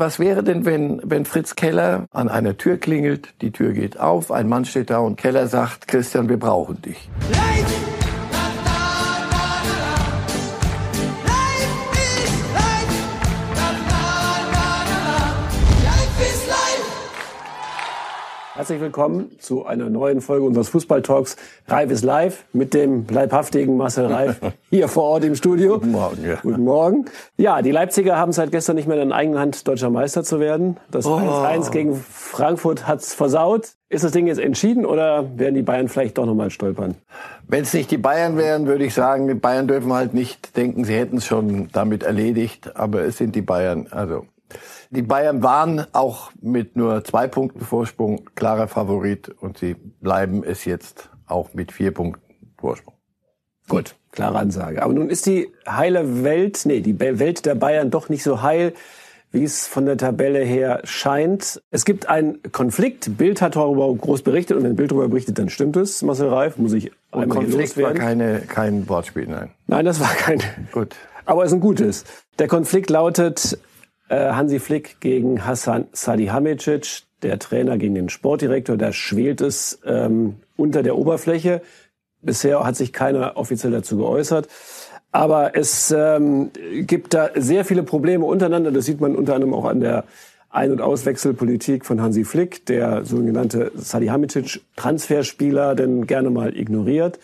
Was wäre denn, wenn, wenn Fritz Keller an einer Tür klingelt, die Tür geht auf, ein Mann steht da und Keller sagt, Christian, wir brauchen dich. Life! Herzlich willkommen zu einer neuen Folge unseres Fußballtalks. Reif ist live mit dem leibhaftigen Marcel Reif hier vor Ort im Studio. Guten Morgen. Ja. Guten Morgen. Ja, die Leipziger haben seit gestern nicht mehr in eigener Hand deutscher Meister zu werden. Das 1-1 oh. gegen Frankfurt hat's versaut. Ist das Ding jetzt entschieden oder werden die Bayern vielleicht doch nochmal stolpern? Wenn es nicht die Bayern wären, würde ich sagen, die Bayern dürfen halt nicht denken, sie hätten es schon damit erledigt. Aber es sind die Bayern. Also die Bayern waren auch mit nur zwei Punkten Vorsprung klarer Favorit und sie bleiben es jetzt auch mit vier Punkten Vorsprung. Gut, klare Ansage. Aber nun ist die heile Welt, nee, die Welt der Bayern doch nicht so heil, wie es von der Tabelle her scheint. Es gibt einen Konflikt. Bild hat darüber groß berichtet und wenn Bild darüber berichtet, dann stimmt es. Marcel Reif, muss ich und einmal Konflikt war keine, kein Wortspiel, nein. Nein, das war kein. Gut. Aber es ist ein gutes. Der Konflikt lautet, Hansi Flick gegen Hassan Salihamidzic, der Trainer gegen den Sportdirektor. Da schwelt es ähm, unter der Oberfläche. Bisher hat sich keiner offiziell dazu geäußert. Aber es ähm, gibt da sehr viele Probleme untereinander. Das sieht man unter anderem auch an der Ein- und Auswechselpolitik von Hansi Flick, der sogenannte Salihamidzic Transferspieler denn gerne mal ignoriert.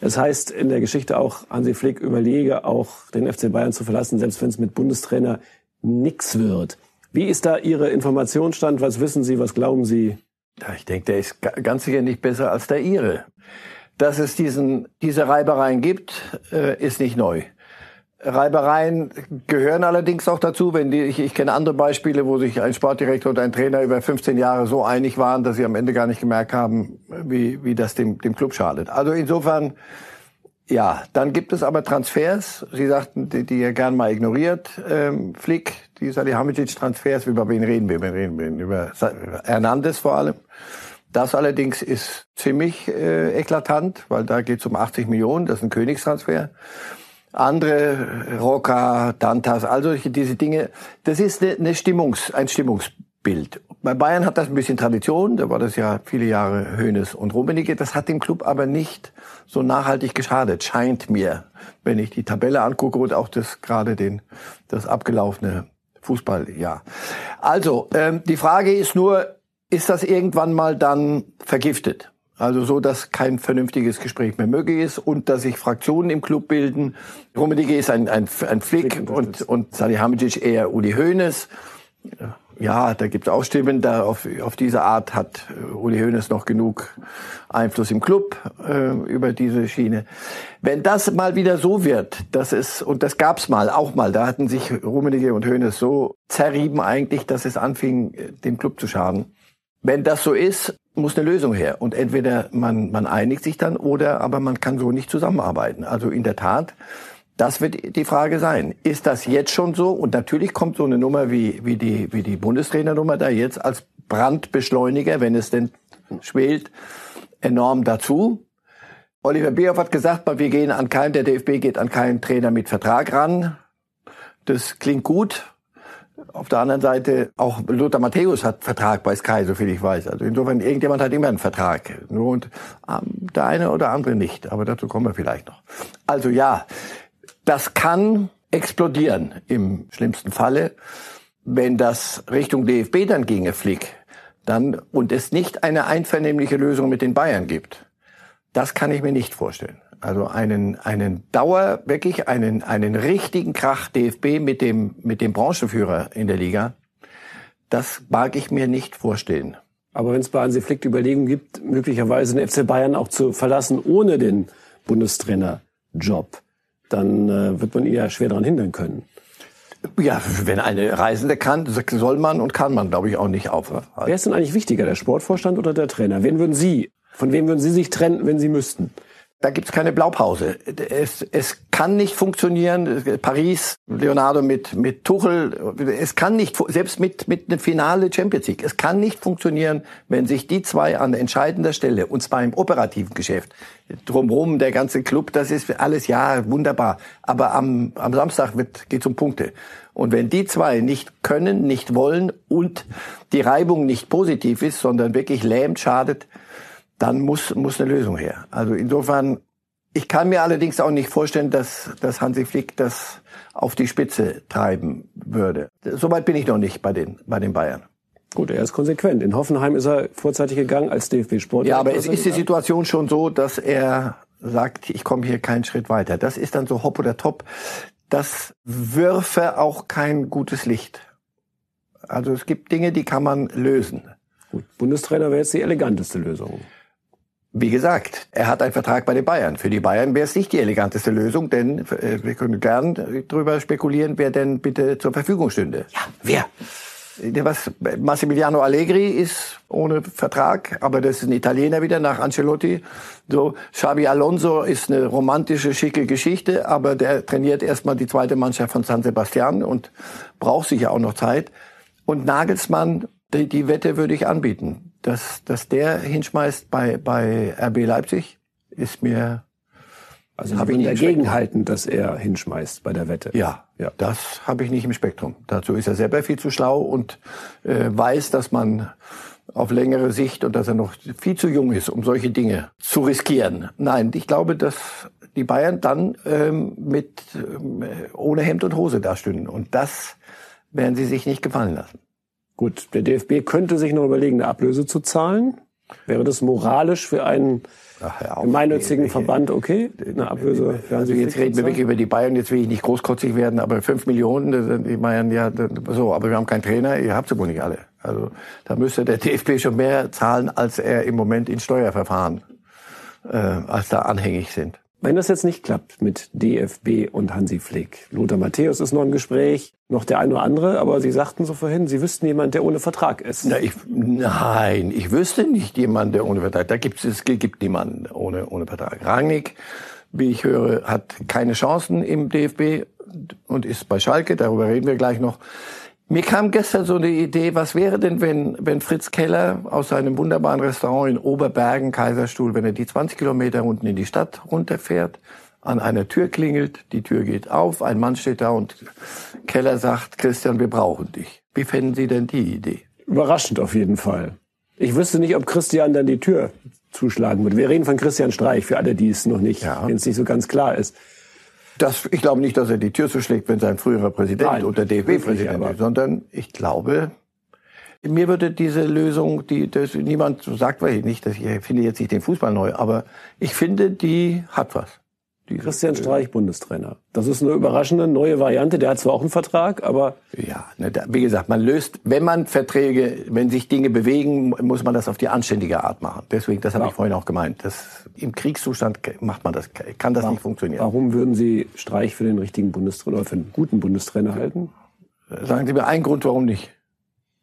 Es heißt in der Geschichte auch, Hansi Flick überlege auch den FC Bayern zu verlassen, selbst wenn es mit Bundestrainer nix wird. Wie ist da Ihre Informationsstand? Was wissen Sie? Was glauben Sie? Ja, ich denke, der ist ganz sicher nicht besser als der Ihre. Dass es diesen, diese Reibereien gibt, äh, ist nicht neu. Reibereien gehören allerdings auch dazu, wenn die, ich, ich kenne andere Beispiele, wo sich ein Sportdirektor und ein Trainer über 15 Jahre so einig waren, dass sie am Ende gar nicht gemerkt haben, wie, wie das dem, dem Club schadet. Also insofern ja, dann gibt es aber Transfers. Sie sagten, die, die ihr gern mal ignoriert. Ähm, Flick, die Salihamidzic-Transfers, über wen reden wir? Über, reden wir? über Hernandez vor allem. Das allerdings ist ziemlich äh, eklatant, weil da geht es um 80 Millionen, das ist ein Königstransfer. Andere, Roca, Dantas, also diese Dinge, das ist eine, eine Stimmungs-, ein Stimmungsbild. Bei Bayern hat das ein bisschen Tradition, da war das ja viele Jahre Hönes und Rummenigge. Das hat dem Club aber nicht so nachhaltig geschadet, scheint mir, wenn ich die Tabelle angucke und auch das gerade den das abgelaufene Fußballjahr. Also ähm, die Frage ist nur, ist das irgendwann mal dann vergiftet? Also so, dass kein vernünftiges Gespräch mehr möglich ist und dass sich Fraktionen im Club bilden. Rummenigge ist ein, ein, ein Flick und, und Salihamidzic eher Uli Hoeneß. Ja, da gibt es auch Stimmen. Da auf, auf diese Art hat äh, Uli Hoeneß noch genug Einfluss im Club äh, über diese Schiene. Wenn das mal wieder so wird, dass es und das gab's mal, auch mal, da hatten sich Rummenigge und Hoeneß so zerrieben eigentlich, dass es anfing, äh, dem Club zu schaden. Wenn das so ist, muss eine Lösung her. Und entweder man, man einigt sich dann oder aber man kann so nicht zusammenarbeiten. Also in der Tat das wird die Frage sein. Ist das jetzt schon so? Und natürlich kommt so eine Nummer wie, wie die, wie die Bundestrainernummer da jetzt als Brandbeschleuniger, wenn es denn schwelt, enorm dazu. Oliver Bierhoff hat gesagt, wir gehen an keinen, der DFB geht an keinen Trainer mit Vertrag ran. Das klingt gut. Auf der anderen Seite, auch Lothar Matthäus hat Vertrag bei Sky, soviel ich weiß. Also insofern, irgendjemand hat immer einen Vertrag. Und ähm, der eine oder andere nicht. Aber dazu kommen wir vielleicht noch. Also ja, das kann explodieren im schlimmsten Falle, wenn das Richtung DFB dann ginge, Flick, dann und es nicht eine einvernehmliche Lösung mit den Bayern gibt. Das kann ich mir nicht vorstellen. Also einen einen Dauer wirklich einen einen richtigen Krach DFB mit dem mit dem Branchenführer in der Liga. Das mag ich mir nicht vorstellen. Aber wenn es bei Hansi Flick die Überlegung gibt, möglicherweise den FC Bayern auch zu verlassen ohne den Bundestrainerjob, dann äh, wird man ja schwer daran hindern können. Ja, wenn eine Reisende kann, soll man und kann man, glaube ich, auch nicht aufhören. Wer ist denn eigentlich wichtiger, der Sportvorstand oder der Trainer? Wen würden Sie, von wem würden Sie sich trennen, wenn Sie müssten? Da gibt's keine Blaupause. Es, es kann nicht funktionieren. Paris, Leonardo mit, mit Tuchel. Es kann nicht, selbst mit, mit einem Finale Champions League. Es kann nicht funktionieren, wenn sich die zwei an entscheidender Stelle, und zwar im operativen Geschäft, drumherum, der ganze Club, das ist alles ja wunderbar. Aber am, am Samstag wird, geht's um Punkte. Und wenn die zwei nicht können, nicht wollen und die Reibung nicht positiv ist, sondern wirklich lähmt, schadet, dann muss, muss eine Lösung her. Also insofern, ich kann mir allerdings auch nicht vorstellen, dass, dass Hansi Flick das auf die Spitze treiben würde. Soweit bin ich noch nicht bei den, bei den Bayern. Gut, er ist konsequent. In Hoffenheim ist er vorzeitig gegangen als DFB-Sport. Ja, aber es ist die Situation schon so, dass er sagt, ich komme hier keinen Schritt weiter. Das ist dann so hopp oder top. Das würfe auch kein gutes Licht. Also es gibt Dinge, die kann man lösen. Gut, Bundestrainer wäre jetzt die eleganteste Lösung. Wie gesagt, er hat einen Vertrag bei den Bayern. Für die Bayern wäre es nicht die eleganteste Lösung, denn äh, wir können gern darüber spekulieren, wer denn bitte zur Verfügung stünde. Ja, wer? Was, Massimiliano Allegri ist ohne Vertrag, aber das ist ein Italiener wieder nach Ancelotti. So, Xabi Alonso ist eine romantische, schicke Geschichte, aber der trainiert erstmal die zweite Mannschaft von San Sebastian und braucht sicher auch noch Zeit. Und Nagelsmann, die, die Wette würde ich anbieten dass, dass der hinschmeißt bei, bei RB Leipzig, ist mir also habe ich dagegen halten, dass er hinschmeißt bei der Wette. Ja, ja. das habe ich nicht im Spektrum. Dazu ist er selber viel zu schlau und äh, weiß, dass man auf längere Sicht und dass er noch viel zu jung ist, um solche Dinge zu riskieren. Nein, ich glaube, dass die Bayern dann ähm, mit äh, ohne Hemd und Hose dastünden und das werden sie sich nicht gefallen lassen. Gut, der DFB könnte sich noch überlegen, eine Ablöse zu zahlen. Wäre das moralisch für einen Ach, gemeinnützigen nee, Verband okay? Eine Ablöse also jetzt reden wir wirklich über die Bayern, jetzt will ich nicht großkotzig werden, aber fünf Millionen, die Bayern ja so, aber wir haben keinen Trainer, ihr habt sie wohl nicht alle. Also da müsste der DFB schon mehr zahlen, als er im Moment in Steuerverfahren äh, als da anhängig sind. Wenn das jetzt nicht klappt mit DFB und Hansi Flick, Lothar Matthäus ist noch im Gespräch, noch der eine oder andere, aber Sie sagten so vorhin, Sie wüssten jemand, der ohne Vertrag ist. Na, ich, nein, ich wüsste nicht jemand, der ohne Vertrag. Da gibt es, gibt niemanden ohne, ohne Vertrag. Rangnick, wie ich höre, hat keine Chancen im DFB und ist bei Schalke, darüber reden wir gleich noch. Mir kam gestern so eine Idee, was wäre denn, wenn, wenn Fritz Keller aus seinem wunderbaren Restaurant in Oberbergen, Kaiserstuhl, wenn er die 20 Kilometer unten in die Stadt runterfährt, an einer Tür klingelt, die Tür geht auf, ein Mann steht da und Keller sagt, Christian, wir brauchen dich. Wie fänden Sie denn die Idee? Überraschend auf jeden Fall. Ich wüsste nicht, ob Christian dann die Tür zuschlagen würde. Wir reden von Christian Streich, für alle, die es noch nicht, ja. denen es nicht so ganz klar ist. Das, ich glaube nicht, dass er die Tür zuschlägt, wenn sein früherer Präsident Nein, oder DFB-Präsident ist, sondern ich glaube, mir würde diese Lösung, die das, niemand sagt, weil ich nicht, dass ich finde jetzt nicht den Fußball neu, aber ich finde, die hat was. Christian Streich, Bundestrainer. Das ist eine überraschende neue Variante. Der hat zwar auch einen Vertrag, aber... Ja, ne, wie gesagt, man löst, wenn man Verträge, wenn sich Dinge bewegen, muss man das auf die anständige Art machen. Deswegen, das habe ja. ich vorhin auch gemeint. Das, Im Kriegszustand macht man das, kann das warum, nicht funktionieren. Warum würden Sie Streich für den richtigen Bundestrainer oder für einen guten Bundestrainer halten? Sagen Sie mir einen Grund, warum nicht.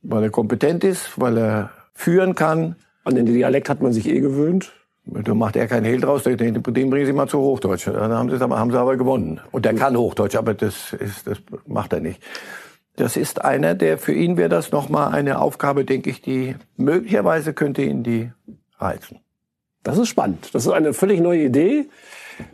Weil er kompetent ist, weil er führen kann. An den Dialekt hat man sich eh gewöhnt. Da macht er keinen Hehl draus, den, den bringen Sie mal zu Hochdeutsch. Dann haben sie, aber, haben sie aber gewonnen. Und der kann Hochdeutsch, aber das, ist, das macht er nicht. Das ist einer, der für ihn wäre das nochmal eine Aufgabe, denke ich, die möglicherweise könnte ihn die reizen. Das ist spannend. Das ist eine völlig neue Idee.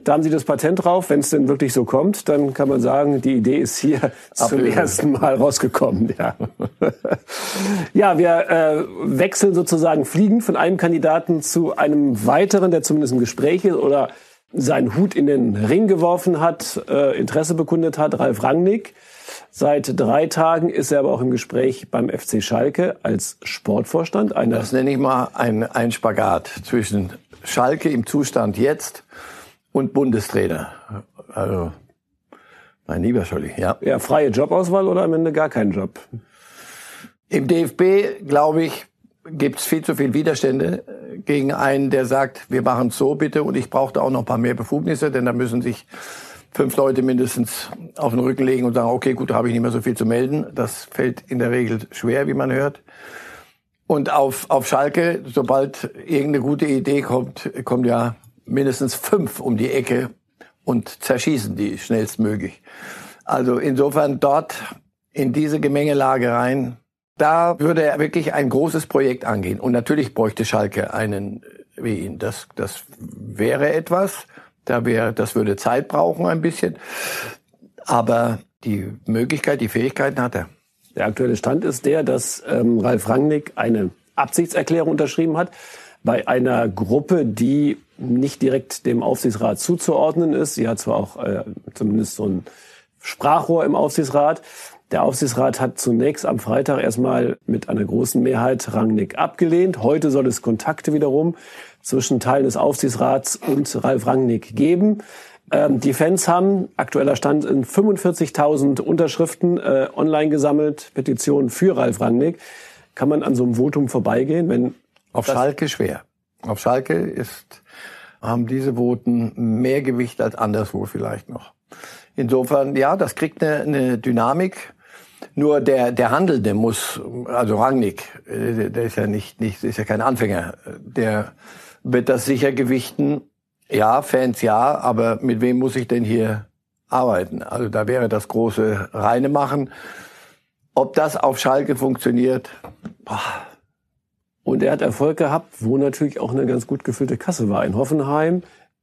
Da haben Sie das Patent drauf. Wenn es denn wirklich so kommt, dann kann man sagen, die Idee ist hier zum ersten Mal rausgekommen. Ja, ja wir äh, wechseln sozusagen fliegend von einem Kandidaten zu einem weiteren, der zumindest im Gespräch ist oder seinen Hut in den Ring geworfen hat, äh, Interesse bekundet hat, Ralf Rangnick. Seit drei Tagen ist er aber auch im Gespräch beim FC Schalke als Sportvorstand. Eine das nenne ich mal ein, ein Spagat zwischen Schalke im Zustand jetzt und Bundestrainer. Also, mein lieber Scholli, ja. Ja, freie Jobauswahl oder am Ende gar keinen Job? Im DFB, glaube ich, gibt es viel zu viel Widerstände gegen einen, der sagt, wir machen es so bitte und ich brauche da auch noch ein paar mehr Befugnisse, denn da müssen sich fünf Leute mindestens auf den Rücken legen und sagen, okay, gut, da habe ich nicht mehr so viel zu melden. Das fällt in der Regel schwer, wie man hört. Und auf, auf Schalke, sobald irgendeine gute Idee kommt, kommt ja mindestens fünf um die Ecke und zerschießen die schnellstmöglich. Also insofern dort in diese Gemengelage rein, da würde er wirklich ein großes Projekt angehen. Und natürlich bräuchte Schalke einen wie ihn. Das, das wäre etwas. Da wäre, das würde Zeit brauchen ein bisschen. Aber die Möglichkeit, die Fähigkeiten hat er. Der aktuelle Stand ist der, dass ähm, Ralf Rangnick eine Absichtserklärung unterschrieben hat bei einer Gruppe, die nicht direkt dem Aufsichtsrat zuzuordnen ist. Sie hat zwar auch äh, zumindest so ein Sprachrohr im Aufsichtsrat. Der Aufsichtsrat hat zunächst am Freitag erstmal mit einer großen Mehrheit Rangnick abgelehnt. Heute soll es Kontakte wiederum zwischen Teilen des Aufsichtsrats und Ralf Rangnick geben. Ähm, die Fans haben, aktueller Stand, in 45.000 Unterschriften äh, online gesammelt, Petitionen für Ralf Rangnick. Kann man an so einem Votum vorbeigehen, wenn auf Schalke schwer. Auf Schalke ist, haben diese Voten mehr Gewicht als anderswo vielleicht noch. Insofern, ja, das kriegt eine, eine Dynamik. Nur der, der Handelnde muss, also Rangnick, äh, der ist ja nicht, nicht, ist ja kein Anfänger, der wird das sicher gewichten ja, Fans ja, aber mit wem muss ich denn hier arbeiten? Also da wäre das große reine machen. Ob das auf Schalke funktioniert, boah. Und er hat Erfolg gehabt, wo natürlich auch eine ganz gut gefüllte Kasse war. In Hoffenheim,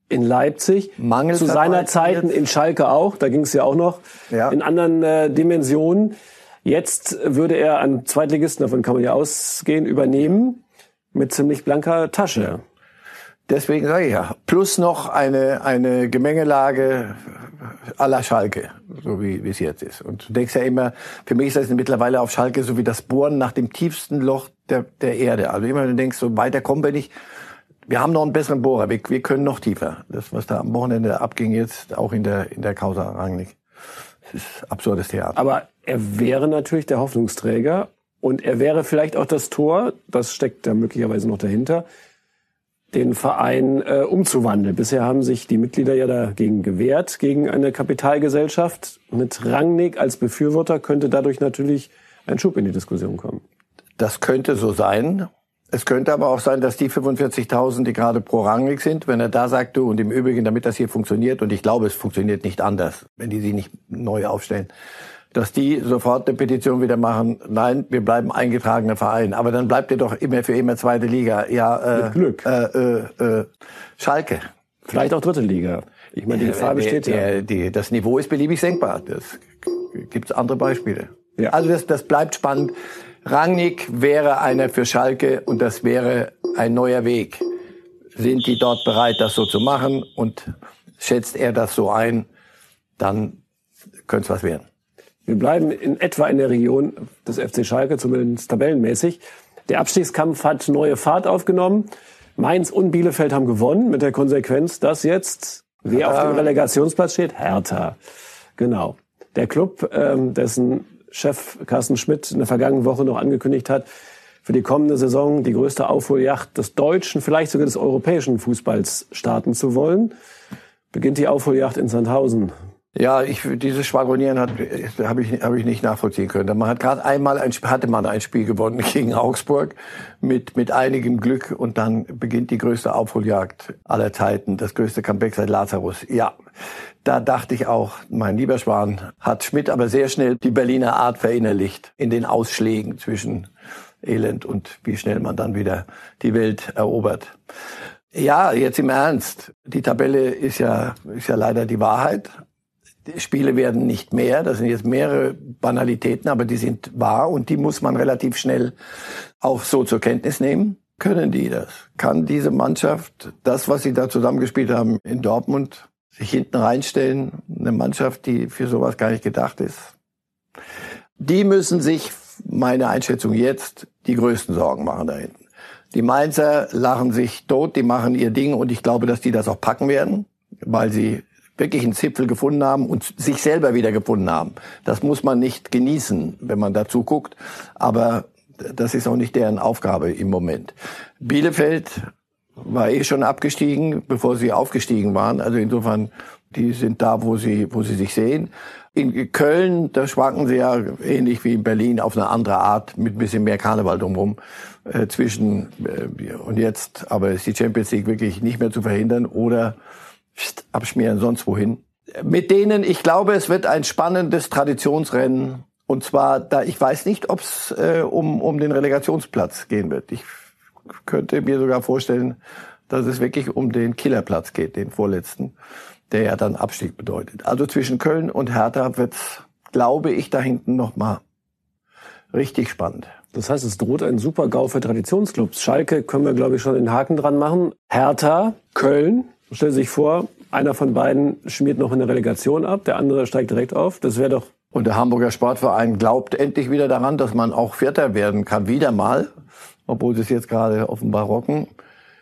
in Leipzig, Mangels zu seiner Zeiten in Schalke auch, da ging es ja auch noch, ja. in anderen äh, Dimensionen. Jetzt würde er an Zweitligisten, davon kann man ja ausgehen, übernehmen mit ziemlich blanker Tasche. Deswegen sage ich ja, plus noch eine, eine Gemengelage à la Schalke, so wie, wie es jetzt ist. Und du denkst ja immer, für mich ist das mittlerweile auf Schalke so wie das Bohren nach dem tiefsten Loch der, der Erde. Also immer, wenn du denkst, so weiter kommen wir nicht. Wir haben noch einen besseren Bohrer, wir, wir können noch tiefer. Das, was da am Wochenende abging jetzt, auch in der, in der Causa Rangnick. Das ist absurdes Theater. Aber er wäre natürlich der Hoffnungsträger und er wäre vielleicht auch das Tor, das steckt da möglicherweise noch dahinter, den Verein äh, umzuwandeln. Bisher haben sich die Mitglieder ja dagegen gewehrt, gegen eine Kapitalgesellschaft. Mit Rangnick als Befürworter könnte dadurch natürlich ein Schub in die Diskussion kommen. Das könnte so sein. Es könnte aber auch sein, dass die 45.000, die gerade pro Rangnick sind, wenn er da sagt, du, und im Übrigen, damit das hier funktioniert, und ich glaube, es funktioniert nicht anders, wenn die sie nicht neu aufstellen, dass die sofort eine Petition wieder machen, nein, wir bleiben eingetragener Verein. Aber dann bleibt ihr doch immer für immer zweite Liga. Ja, äh, Mit Glück. Äh, äh, äh, Schalke. Vielleicht auch dritte Liga. Ich meine, die Gefahr besteht ja. Die, das Niveau ist beliebig senkbar. Das gibt's andere Beispiele. Ja. Also das, das bleibt spannend. Rangnick wäre einer für Schalke und das wäre ein neuer Weg. Sind die dort bereit, das so zu machen und schätzt er das so ein, dann könnte es was werden. Wir bleiben in etwa in der Region des FC Schalke, zumindest tabellenmäßig. Der Abstiegskampf hat neue Fahrt aufgenommen. Mainz und Bielefeld haben gewonnen, mit der Konsequenz, dass jetzt, wer auf dem Relegationsplatz steht? Hertha. Genau. Der Club, ähm, dessen Chef Carsten Schmidt in der vergangenen Woche noch angekündigt hat, für die kommende Saison die größte Aufholjacht des deutschen, vielleicht sogar des europäischen Fußballs starten zu wollen, beginnt die Aufholjacht in Sandhausen. Ja, ich, dieses Schwadronieren habe ich, hab ich nicht nachvollziehen können. Man hat gerade einmal ein, hatte man ein Spiel gewonnen gegen Augsburg mit, mit einigem Glück und dann beginnt die größte Aufholjagd aller Zeiten, das größte Comeback seit Lazarus. Ja, da dachte ich auch, mein lieber Schwan hat Schmidt aber sehr schnell die Berliner Art verinnerlicht in den Ausschlägen zwischen Elend und wie schnell man dann wieder die Welt erobert. Ja, jetzt im Ernst. Die Tabelle ist ja, ist ja leider die Wahrheit. Spiele werden nicht mehr. Das sind jetzt mehrere Banalitäten, aber die sind wahr und die muss man relativ schnell auch so zur Kenntnis nehmen. Können die das? Kann diese Mannschaft das, was sie da zusammengespielt haben in Dortmund, sich hinten reinstellen? Eine Mannschaft, die für sowas gar nicht gedacht ist. Die müssen sich, meine Einschätzung jetzt, die größten Sorgen machen da hinten. Die Mainzer lachen sich tot, die machen ihr Ding und ich glaube, dass die das auch packen werden, weil sie wirklich einen Zipfel gefunden haben und sich selber wieder gefunden haben. Das muss man nicht genießen, wenn man dazu guckt. Aber das ist auch nicht deren Aufgabe im Moment. Bielefeld war eh schon abgestiegen, bevor sie aufgestiegen waren. Also insofern, die sind da, wo sie, wo sie sich sehen. In Köln, da schwanken sie ja ähnlich wie in Berlin auf eine andere Art mit ein bisschen mehr Karneval drumherum äh, zwischen äh, und jetzt, aber ist die Champions League wirklich nicht mehr zu verhindern oder abschmieren sonst wohin. Mit denen, ich glaube, es wird ein spannendes Traditionsrennen und zwar, da ich weiß nicht, ob es äh, um, um den Relegationsplatz gehen wird. Ich könnte mir sogar vorstellen, dass es wirklich um den Killerplatz geht, den vorletzten, der ja dann Abstieg bedeutet. Also zwischen Köln und Hertha wird's, glaube ich, da hinten noch mal richtig spannend. Das heißt, es droht ein Super-GAU für Traditionsclubs. Schalke können wir, glaube ich, schon den Haken dran machen. Hertha, Köln, stell sich vor, einer von beiden schmiert noch eine Relegation ab, der andere steigt direkt auf. Das wäre doch und der Hamburger Sportverein glaubt endlich wieder daran, dass man auch Vierter werden kann, wieder mal, obwohl sie es jetzt gerade offenbar rocken.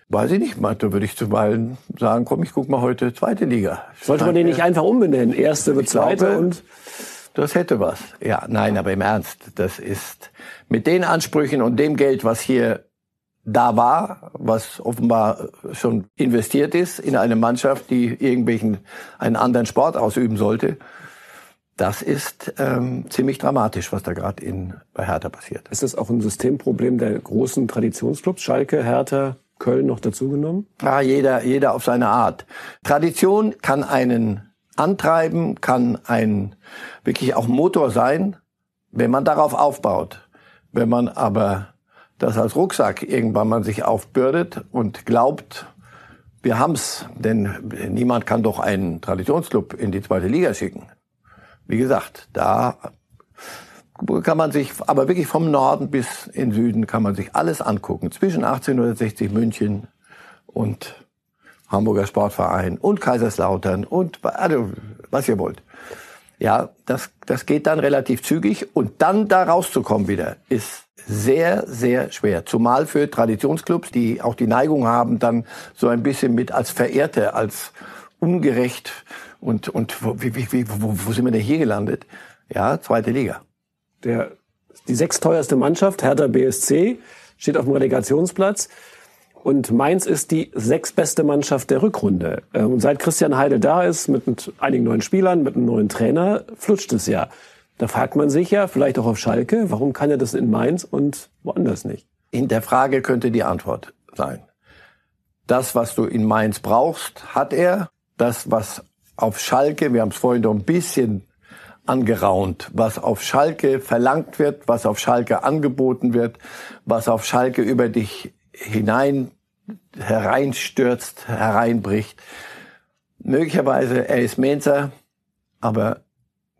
Weiß ich nicht, da würde ich zuweilen sagen, komm, ich guck mal heute zweite Liga. Sollte man den nicht einfach umbenennen? Erste wird zweite glaube, und das hätte was. Ja, nein, aber im Ernst, das ist mit den Ansprüchen und dem Geld, was hier da war, was offenbar schon investiert ist in eine Mannschaft, die irgendwelchen einen anderen Sport ausüben sollte, das ist ähm, ziemlich dramatisch, was da gerade in bei Hertha passiert. Ist das auch ein Systemproblem der großen Traditionsclubs, Schalke, Hertha, Köln noch dazugenommen? Ja, jeder, jeder auf seine Art. Tradition kann einen antreiben, kann ein wirklich auch Motor sein, wenn man darauf aufbaut. Wenn man aber das als Rucksack irgendwann mal sich aufbürdet und glaubt, wir haben's, denn niemand kann doch einen Traditionsclub in die zweite Liga schicken. Wie gesagt, da kann man sich, aber wirklich vom Norden bis in Süden kann man sich alles angucken. Zwischen 1860 München und Hamburger Sportverein und Kaiserslautern und also, was ihr wollt. Ja, das, das geht dann relativ zügig und dann da rauszukommen wieder ist sehr, sehr schwer. Zumal für Traditionsclubs, die auch die Neigung haben, dann so ein bisschen mit als Verehrte, als ungerecht und, und wo, wie, wie, wo, wo sind wir denn hier gelandet? Ja, zweite Liga. Der, die sechsteuerste Mannschaft, Hertha BSC, steht auf dem Relegationsplatz. Und Mainz ist die sechstbeste Mannschaft der Rückrunde. Ähm, und seit Christian Heidel da ist, mit einigen neuen Spielern, mit einem neuen Trainer, flutscht es ja. Da fragt man sich ja, vielleicht auch auf Schalke, warum kann er das in Mainz und woanders nicht? In der Frage könnte die Antwort sein. Das, was du in Mainz brauchst, hat er. Das, was auf Schalke, wir haben es vorhin noch ein bisschen angeraunt, was auf Schalke verlangt wird, was auf Schalke angeboten wird, was auf Schalke über dich hinein hereinstürzt, hereinbricht. Möglicherweise er ist Menzer, aber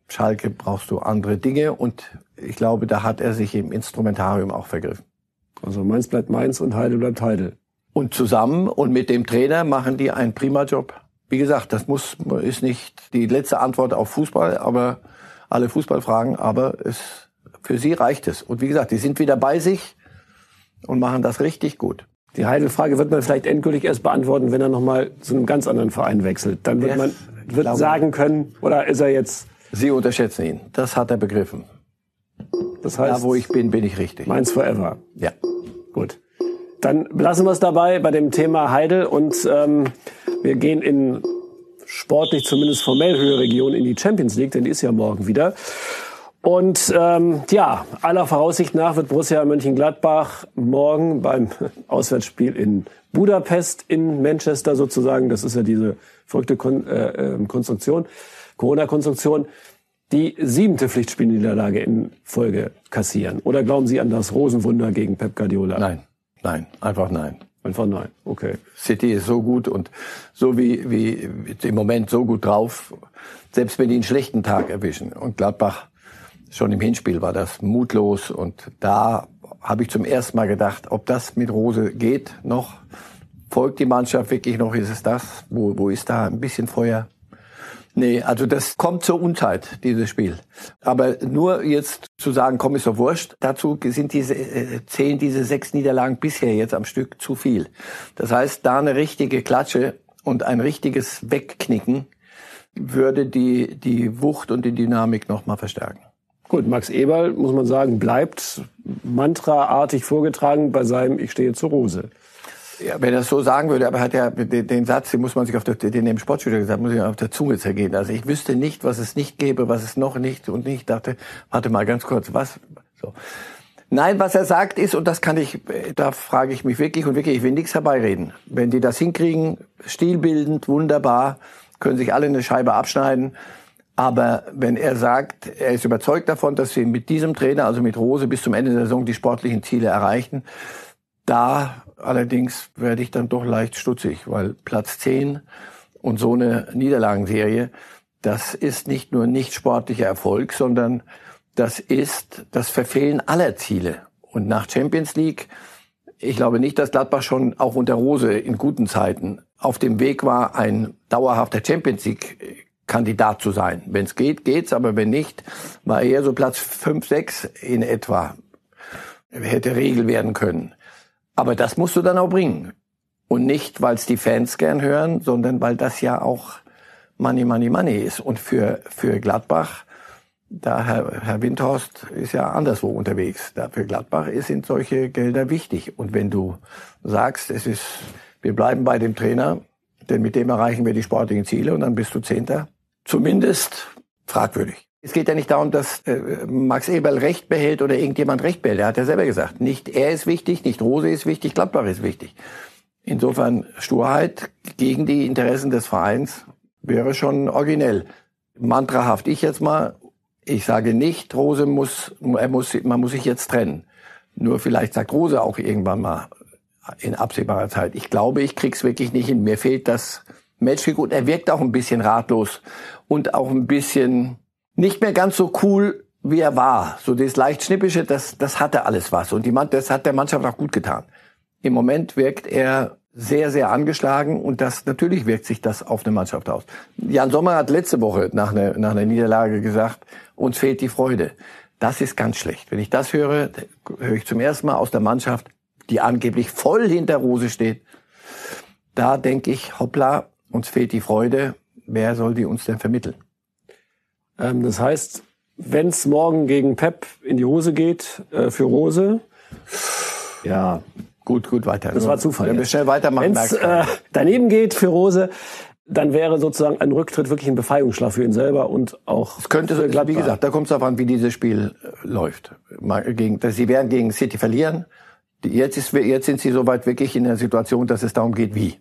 Schalke brauchst du andere Dinge und ich glaube, da hat er sich im Instrumentarium auch vergriffen. Also Mainz bleibt Mainz und Heidel bleibt Heidel. Und zusammen und mit dem Trainer machen die einen prima Job. Wie gesagt, das muss, ist nicht die letzte Antwort auf Fußball, aber alle Fußballfragen, aber es, für sie reicht es. Und wie gesagt, die sind wieder bei sich und machen das richtig gut. Die Heidel-Frage wird man vielleicht endgültig erst beantworten, wenn er nochmal zu einem ganz anderen Verein wechselt. Dann wird man wird sagen können, oder ist er jetzt... Sie unterschätzen ihn. Das hat er begriffen. Das heißt... Da, wo ich bin, bin ich richtig. Meins forever. Ja. Gut. Dann lassen wir es dabei bei dem Thema Heidel und ähm, wir gehen in sportlich zumindest formell höhere Region in die Champions League, denn die ist ja morgen wieder. Und ähm, ja, aller Voraussicht nach wird Borussia Mönchengladbach morgen beim Auswärtsspiel in Budapest in Manchester sozusagen, das ist ja diese verrückte Kon äh, ähm, Konstruktion, Corona-Konstruktion, die siebente Pflichtspielniederlage in Folge kassieren. Oder glauben Sie an das Rosenwunder gegen Pep Guardiola? Nein, nein, einfach nein. Einfach nein. Okay. City ist so gut und so wie, wie im Moment so gut drauf, selbst wenn die einen schlechten Tag erwischen. Und Gladbach, schon im Hinspiel war das mutlos und da habe ich zum ersten Mal gedacht, ob das mit Rose geht noch. Folgt die Mannschaft wirklich noch? Ist es das? Wo, wo ist da ein bisschen Feuer? Nee, also das kommt zur Unzeit, dieses Spiel. Aber nur jetzt zu sagen, komm, ist doch wurscht, dazu sind diese, äh, zählen diese sechs Niederlagen bisher jetzt am Stück zu viel. Das heißt, da eine richtige Klatsche und ein richtiges Wegknicken würde die, die Wucht und die Dynamik nochmal verstärken. Gut, Max Eberl, muss man sagen, bleibt mantraartig vorgetragen bei seinem Ich stehe zur Rose. Ja, wenn er es so sagen würde, aber hat ja den, den Satz, den muss man sich auf der, den im Sportstudio gesagt, muss ich auf der Zunge zergehen. Also ich wüsste nicht, was es nicht gäbe, was es noch nicht und nicht. Dachte, warte mal ganz kurz, was? So. Nein, was er sagt ist, und das kann ich, da frage ich mich wirklich und wirklich, ich will nichts herbeireden. Wenn die das hinkriegen, stilbildend, wunderbar, können sich alle eine Scheibe abschneiden. Aber wenn er sagt, er ist überzeugt davon, dass sie mit diesem Trainer, also mit Rose, bis zum Ende der Saison die sportlichen Ziele erreichen, da allerdings werde ich dann doch leicht stutzig, weil Platz 10 und so eine Niederlagenserie, das ist nicht nur nicht sportlicher Erfolg, sondern das ist das Verfehlen aller Ziele. Und nach Champions League, ich glaube nicht, dass Gladbach schon auch unter Rose in guten Zeiten auf dem Weg war, ein dauerhafter Champions League Kandidat zu sein. Wenn es geht, geht's, aber wenn nicht, war eher so Platz 5, 6 in etwa. Hätte Regel werden können. Aber das musst du dann auch bringen. Und nicht, weil es die Fans gern hören, sondern weil das ja auch Money, Money, Money ist. Und für, für Gladbach, da Herr, Herr Windhorst ist ja anderswo unterwegs. Da für Gladbach sind solche Gelder wichtig. Und wenn du sagst, es ist, wir bleiben bei dem Trainer, denn mit dem erreichen wir die sportlichen Ziele und dann bist du Zehnter, zumindest fragwürdig. Es geht ja nicht darum, dass äh, Max Eberl Recht behält oder irgendjemand Recht behält. Er hat ja selber gesagt, nicht er ist wichtig, nicht Rose ist wichtig, Gladbach ist wichtig. Insofern Sturheit gegen die Interessen des Vereins wäre schon originell. Mantrahaft ich jetzt mal, ich sage nicht, Rose muss, er muss, man muss sich jetzt trennen. Nur vielleicht sagt Rose auch irgendwann mal in absehbarer Zeit. Ich glaube, ich krieg's wirklich nicht hin. Mir fehlt das Matchkick und er wirkt auch ein bisschen ratlos und auch ein bisschen nicht mehr ganz so cool, wie er war. So das leicht schnippische, das, das hatte alles was. Und die Mann, das hat der Mannschaft auch gut getan. Im Moment wirkt er sehr, sehr angeschlagen und das natürlich wirkt sich das auf eine Mannschaft aus. Jan Sommer hat letzte Woche nach einer, nach einer Niederlage gesagt, uns fehlt die Freude. Das ist ganz schlecht. Wenn ich das höre, höre ich zum ersten Mal aus der Mannschaft, die angeblich voll hinter Rose steht. Da denke ich, hoppla, uns fehlt die Freude. Wer soll die uns denn vermitteln? Ähm, das heißt, wenn es morgen gegen Pep in die Hose geht äh, für Rose, ja, gut, gut weiter. Das war Zufall. Wenn wir schnell weitermachen. Wenn es äh, daneben geht für Rose, dann wäre sozusagen ein Rücktritt wirklich ein Befreiungsschlag für ihn selber und auch. Es könnte, für wie gesagt, da kommt es darauf an, wie dieses Spiel äh, läuft. Gegen, sie werden gegen City verlieren. Jetzt, ist, jetzt sind sie soweit wirklich in der Situation, dass es darum geht, wie.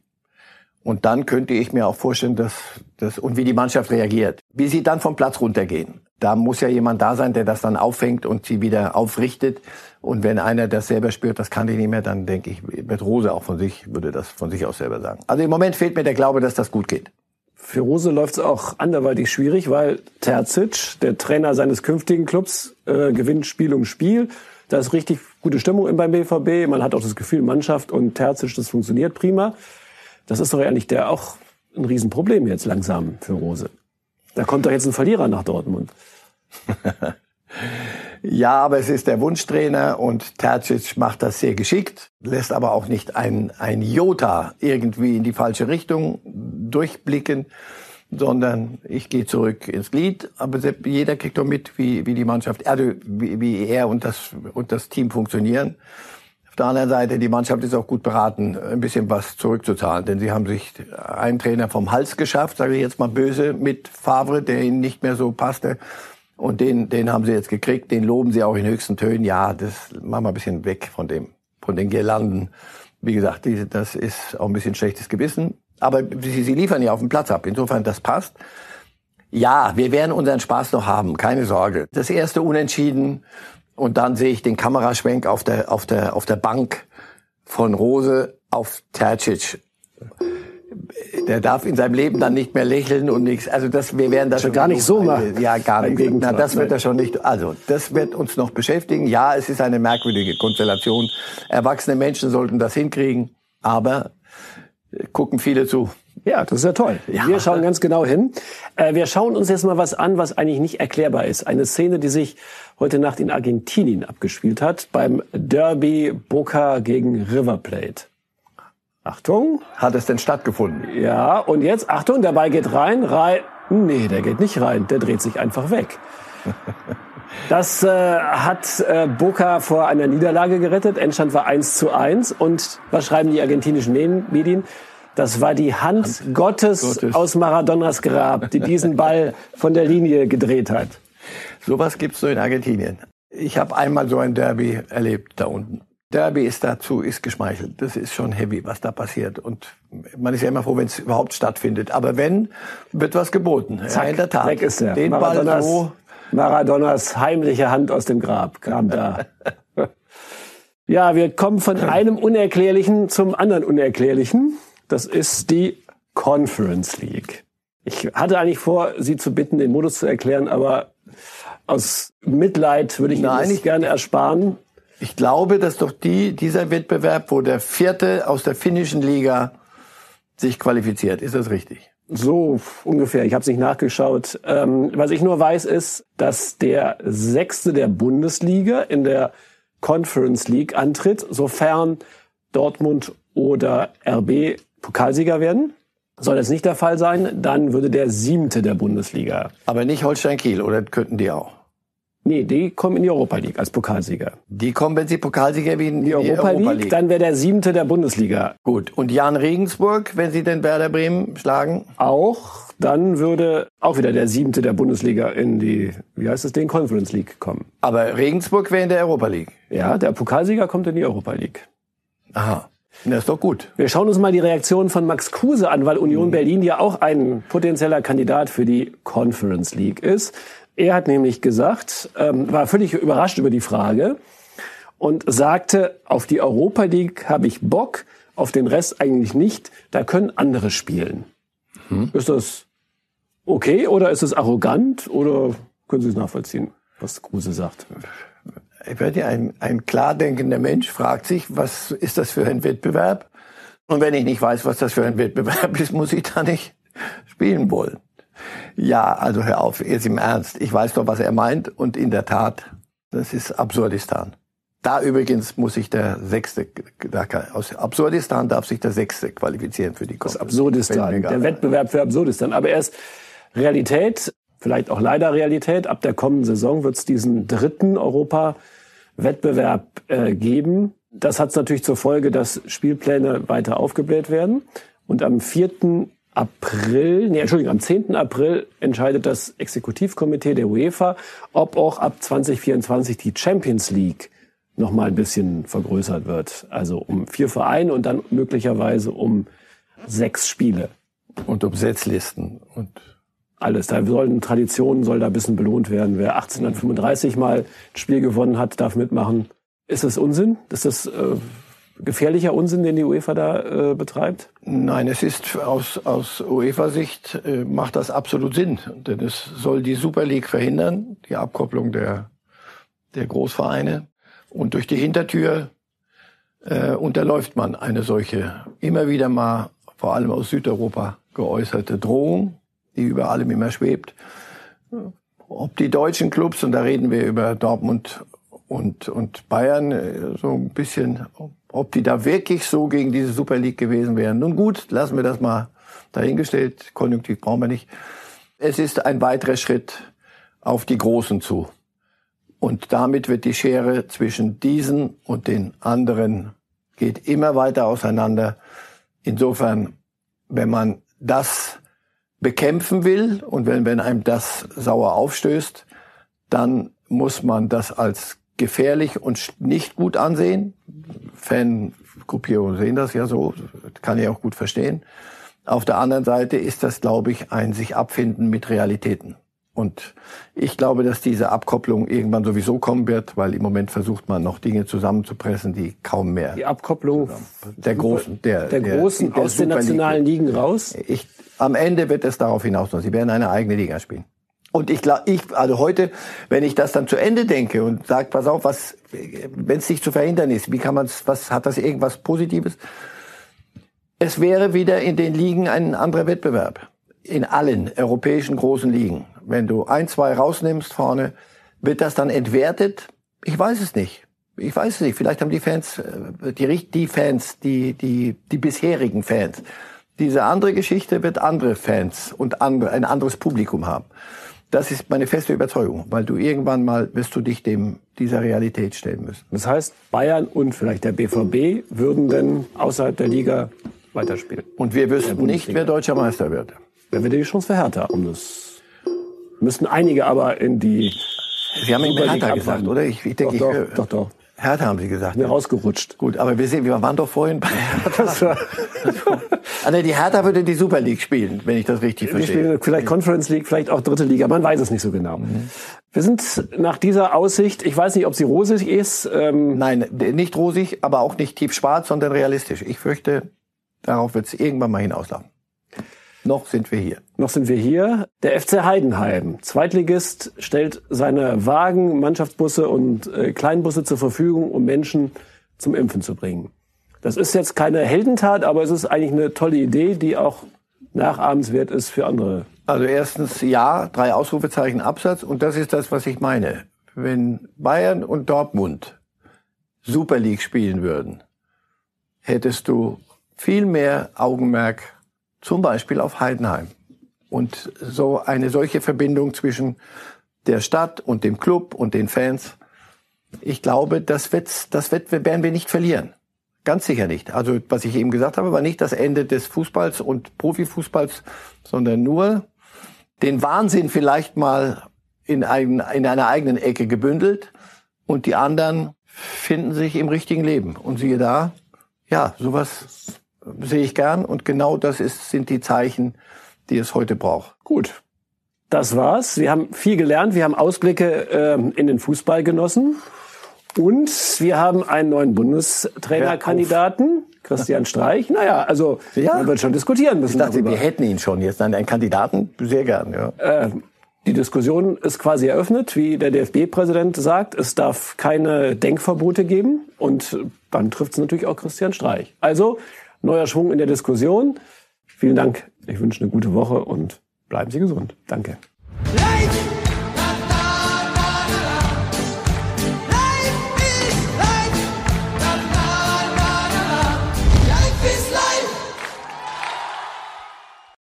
Und dann könnte ich mir auch vorstellen, dass das und wie die Mannschaft reagiert, wie sie dann vom Platz runtergehen. Da muss ja jemand da sein, der das dann auffängt und sie wieder aufrichtet. Und wenn einer das selber spürt, das kann ich nicht mehr, dann denke ich, wird Rose auch von sich, würde das von sich aus selber sagen. Also im Moment fehlt mir der Glaube, dass das gut geht. Für Rose läuft es auch anderweitig schwierig, weil Terzic, der Trainer seines künftigen Clubs, äh, gewinnt Spiel um Spiel. Da ist richtig gute Stimmung beim BVB. Man hat auch das Gefühl, Mannschaft und Terzic, das funktioniert prima. Das ist doch ehrlich der auch ein Riesenproblem jetzt langsam für Rose. Da kommt doch jetzt ein Verlierer nach Dortmund. ja, aber es ist der Wunschtrainer und Terzic macht das sehr geschickt, lässt aber auch nicht ein, ein Jota irgendwie in die falsche Richtung durchblicken, sondern ich gehe zurück ins Glied. Aber jeder kriegt doch mit, wie, wie die Mannschaft, also wie, wie er und das, und das Team funktionieren. Auf der anderen Seite, die Mannschaft ist auch gut beraten, ein bisschen was zurückzuzahlen, denn sie haben sich einen Trainer vom Hals geschafft, sage ich jetzt mal böse, mit Favre, der ihnen nicht mehr so passte. Und den, den haben sie jetzt gekriegt, den loben sie auch in höchsten Tönen. Ja, das machen wir ein bisschen weg von dem, von den Girlanden. Wie gesagt, die, das ist auch ein bisschen schlechtes Gewissen. Aber sie, sie liefern ja auf dem Platz ab. Insofern, das passt. Ja, wir werden unseren Spaß noch haben, keine Sorge. Das erste Unentschieden und dann sehe ich den Kameraschwenk auf der, auf der, auf der Bank von Rose auf Tercic. Der darf in seinem Leben dann nicht mehr lächeln und nichts. Also das, wir werden das schon gar nicht so machen. Ja, gar nicht. Na, das wird er schon nicht. Also das wird uns noch beschäftigen. Ja, es ist eine merkwürdige Konstellation. Erwachsene Menschen sollten das hinkriegen, aber gucken viele zu. Ja, das ist ja toll. Ja. Wir schauen ganz genau hin. Äh, wir schauen uns jetzt mal was an, was eigentlich nicht erklärbar ist. Eine Szene, die sich heute Nacht in Argentinien abgespielt hat, beim Derby Boca gegen River Plate. Achtung. Hat es denn stattgefunden? Ja, und jetzt, Achtung, der Ball geht rein, rein. Nee, der geht nicht rein, der dreht sich einfach weg. Das äh, hat äh, Boca vor einer Niederlage gerettet. Endstand war 1 zu 1. Und was schreiben die argentinischen Medien? Das war die Hand, Hand Gottes, Gottes, aus Maradonas Grab, die diesen Ball von der Linie gedreht hat. Sowas gibt's nur in Argentinien. Ich habe einmal so ein Derby erlebt da unten. Derby ist dazu, ist geschmeichelt. Das ist schon heavy, was da passiert. Und man ist ja immer froh, wenn es überhaupt stattfindet. Aber wenn, wird was geboten. Zack, ja, in der Tat. Weg ist er. Den Maradonas, Ball so. Maradonas heimliche Hand aus dem Grab kam da. ja, wir kommen von einem Unerklärlichen zum anderen Unerklärlichen. Das ist die Conference League. Ich hatte eigentlich vor, Sie zu bitten, den Modus zu erklären, aber aus Mitleid würde ich Ihnen das gerne ersparen. Ich glaube, dass doch die, dieser Wettbewerb, wo der Vierte aus der finnischen Liga sich qualifiziert. Ist das richtig? So ungefähr. Ich habe es nicht nachgeschaut. Ähm, was ich nur weiß, ist, dass der Sechste der Bundesliga in der Conference League antritt, sofern Dortmund oder RB Pokalsieger werden. Soll das nicht der Fall sein, dann würde der Siebte der Bundesliga. Aber nicht Holstein Kiel, oder könnten die auch? Nee, die kommen in die Europa League als Pokalsieger. Die kommen, wenn sie Pokalsieger werden, in die, Europa, Europa League, League, dann wäre der siebte der Bundesliga. Gut. Und Jan Regensburg, wenn sie den Werder Bremen schlagen? Auch. Dann würde auch wieder der siebte der Bundesliga in die, wie heißt es, den Conference League kommen. Aber Regensburg wäre in der Europa League? Ja, der Pokalsieger kommt in die Europa League. Aha. Das ist doch gut. Wir schauen uns mal die Reaktion von Max Kruse an, weil Union mhm. Berlin ja auch ein potenzieller Kandidat für die Conference League ist. Er hat nämlich gesagt, ähm, war völlig überrascht über die Frage und sagte, auf die Europa League habe ich Bock, auf den Rest eigentlich nicht. Da können andere spielen. Hm. Ist das okay oder ist es arrogant oder können Sie es nachvollziehen, was Kruse sagt? Ich werde ein, ein klar denkender Mensch fragt sich, was ist das für ein Wettbewerb? Und wenn ich nicht weiß, was das für ein Wettbewerb ist, muss ich da nicht spielen wollen. Ja, also hör auf, jetzt im Ernst. Ich weiß doch, was er meint. Und in der Tat, das ist Absurdistan. Da übrigens muss sich der Sechste, da kann, aus Absurdistan darf sich der Sechste qualifizieren für die Konferenz. Das Absurdistan, der Wettbewerb für Absurdistan. Aber er ist Realität, vielleicht auch leider Realität. Ab der kommenden Saison wird es diesen dritten Europa-Wettbewerb äh, geben. Das hat natürlich zur Folge, dass Spielpläne weiter aufgebläht werden. Und am 4. April, nee, Entschuldigung, am 10. April entscheidet das Exekutivkomitee der UEFA, ob auch ab 2024 die Champions League noch mal ein bisschen vergrößert wird. Also um vier Vereine und dann möglicherweise um sechs Spiele. Und um Setzlisten und alles. Da sollen Traditionen, soll da ein bisschen belohnt werden. Wer 1835 mal ein Spiel gewonnen hat, darf mitmachen. Ist das Unsinn? Ist das äh, gefährlicher Unsinn, den die UEFA da äh, betreibt? Nein, es ist aus, aus UEFA-Sicht äh, macht das absolut Sinn. Denn es soll die Super League verhindern, die Abkopplung der, der Großvereine. Und durch die Hintertür äh, unterläuft man eine solche immer wieder mal, vor allem aus Südeuropa, geäußerte Drohung, die über allem immer schwebt. Ob die deutschen Clubs, und da reden wir über Dortmund und, und Bayern, äh, so ein bisschen ob die da wirklich so gegen diese Super League gewesen wären. Nun gut, lassen wir das mal dahingestellt. Konjunktiv brauchen wir nicht. Es ist ein weiterer Schritt auf die Großen zu. Und damit wird die Schere zwischen diesen und den anderen geht immer weiter auseinander. Insofern, wenn man das bekämpfen will und wenn, wenn einem das sauer aufstößt, dann muss man das als gefährlich und nicht gut ansehen. Fangruppierungen sehen das ja so, kann ich auch gut verstehen. Auf der anderen Seite ist das, glaube ich, ein sich abfinden mit Realitäten. Und ich glaube, dass diese Abkopplung irgendwann sowieso kommen wird, weil im Moment versucht man noch Dinge zusammenzupressen, die kaum mehr. Die Abkopplung der großen, der, der großen der, der aus den nationalen Ligen raus. Ich, am Ende wird es darauf hinauslaufen. Sie werden eine eigene Liga spielen. Und ich glaube, ich, also heute, wenn ich das dann zu Ende denke und sage, pass auf, was, wenn es nicht zu verhindern ist, wie kann man es, was, hat das irgendwas Positives? Es wäre wieder in den Ligen ein anderer Wettbewerb. In allen europäischen großen Ligen. Wenn du ein, zwei rausnimmst vorne, wird das dann entwertet? Ich weiß es nicht. Ich weiß es nicht. Vielleicht haben die Fans, äh, die, die Fans, die, die, die bisherigen Fans. Diese andere Geschichte wird andere Fans und andere, ein anderes Publikum haben. Das ist meine feste Überzeugung, weil du irgendwann mal wirst du dich dem dieser Realität stellen müssen. Das heißt, Bayern und vielleicht der BVB würden denn außerhalb der Liga weiterspielen. Und wir wüssten nicht, wer deutscher Meister wird. Wer wäre die Chance für Hertha? Um das müssten einige aber in die. Sie haben eben Hertha gesagt, oder? Ich, ich denke, doch, ich, doch, doch, doch. Hertha haben Sie gesagt. Mir rausgerutscht. Gut, aber wir sehen, wir waren doch vorhin bei Hertha. also die Hertha würde die Super League spielen, wenn ich das richtig verstehe. Spielen vielleicht Conference League, vielleicht auch dritte Liga, man weiß es nicht so genau. Mhm. Wir sind nach dieser Aussicht, ich weiß nicht, ob sie rosig ist. Ähm Nein, nicht rosig, aber auch nicht tief schwarz, sondern realistisch. Ich fürchte, darauf wird es irgendwann mal hinauslaufen. Noch sind wir hier. Noch sind wir hier. Der FC Heidenheim, Zweitligist, stellt seine Wagen, Mannschaftsbusse und äh, Kleinbusse zur Verfügung, um Menschen zum Impfen zu bringen. Das ist jetzt keine Heldentat, aber es ist eigentlich eine tolle Idee, die auch nachahmenswert ist für andere. Also erstens ja, drei Ausrufezeichen Absatz und das ist das, was ich meine. Wenn Bayern und Dortmund Super League spielen würden, hättest du viel mehr Augenmerk zum Beispiel auf Heidenheim. Und so eine solche Verbindung zwischen der Stadt und dem Club und den Fans, ich glaube, das, wird, das wird, werden wir nicht verlieren. Ganz sicher nicht. Also was ich eben gesagt habe, war nicht das Ende des Fußballs und Profifußballs, sondern nur den Wahnsinn vielleicht mal in, ein, in einer eigenen Ecke gebündelt und die anderen finden sich im richtigen Leben. Und siehe da, ja, sowas sehe ich gern und genau das ist, sind die Zeichen, die es heute braucht. Gut. Das war's. Wir haben viel gelernt. Wir haben Ausblicke äh, in den Fußball genossen. Und wir haben einen neuen Bundestrainerkandidaten, Christian Streich. Naja, also ja. man wird schon diskutieren müssen. Ich dachte, darüber. wir hätten ihn schon jetzt. Nein, einen Kandidaten, sehr gern. Ja. Äh, die Diskussion ist quasi eröffnet, wie der DFB-Präsident sagt. Es darf keine Denkverbote geben. Und dann trifft es natürlich auch Christian Streich. Also neuer Schwung in der Diskussion. Vielen Dank. Ich wünsche eine gute Woche und bleiben Sie gesund. Danke. Light!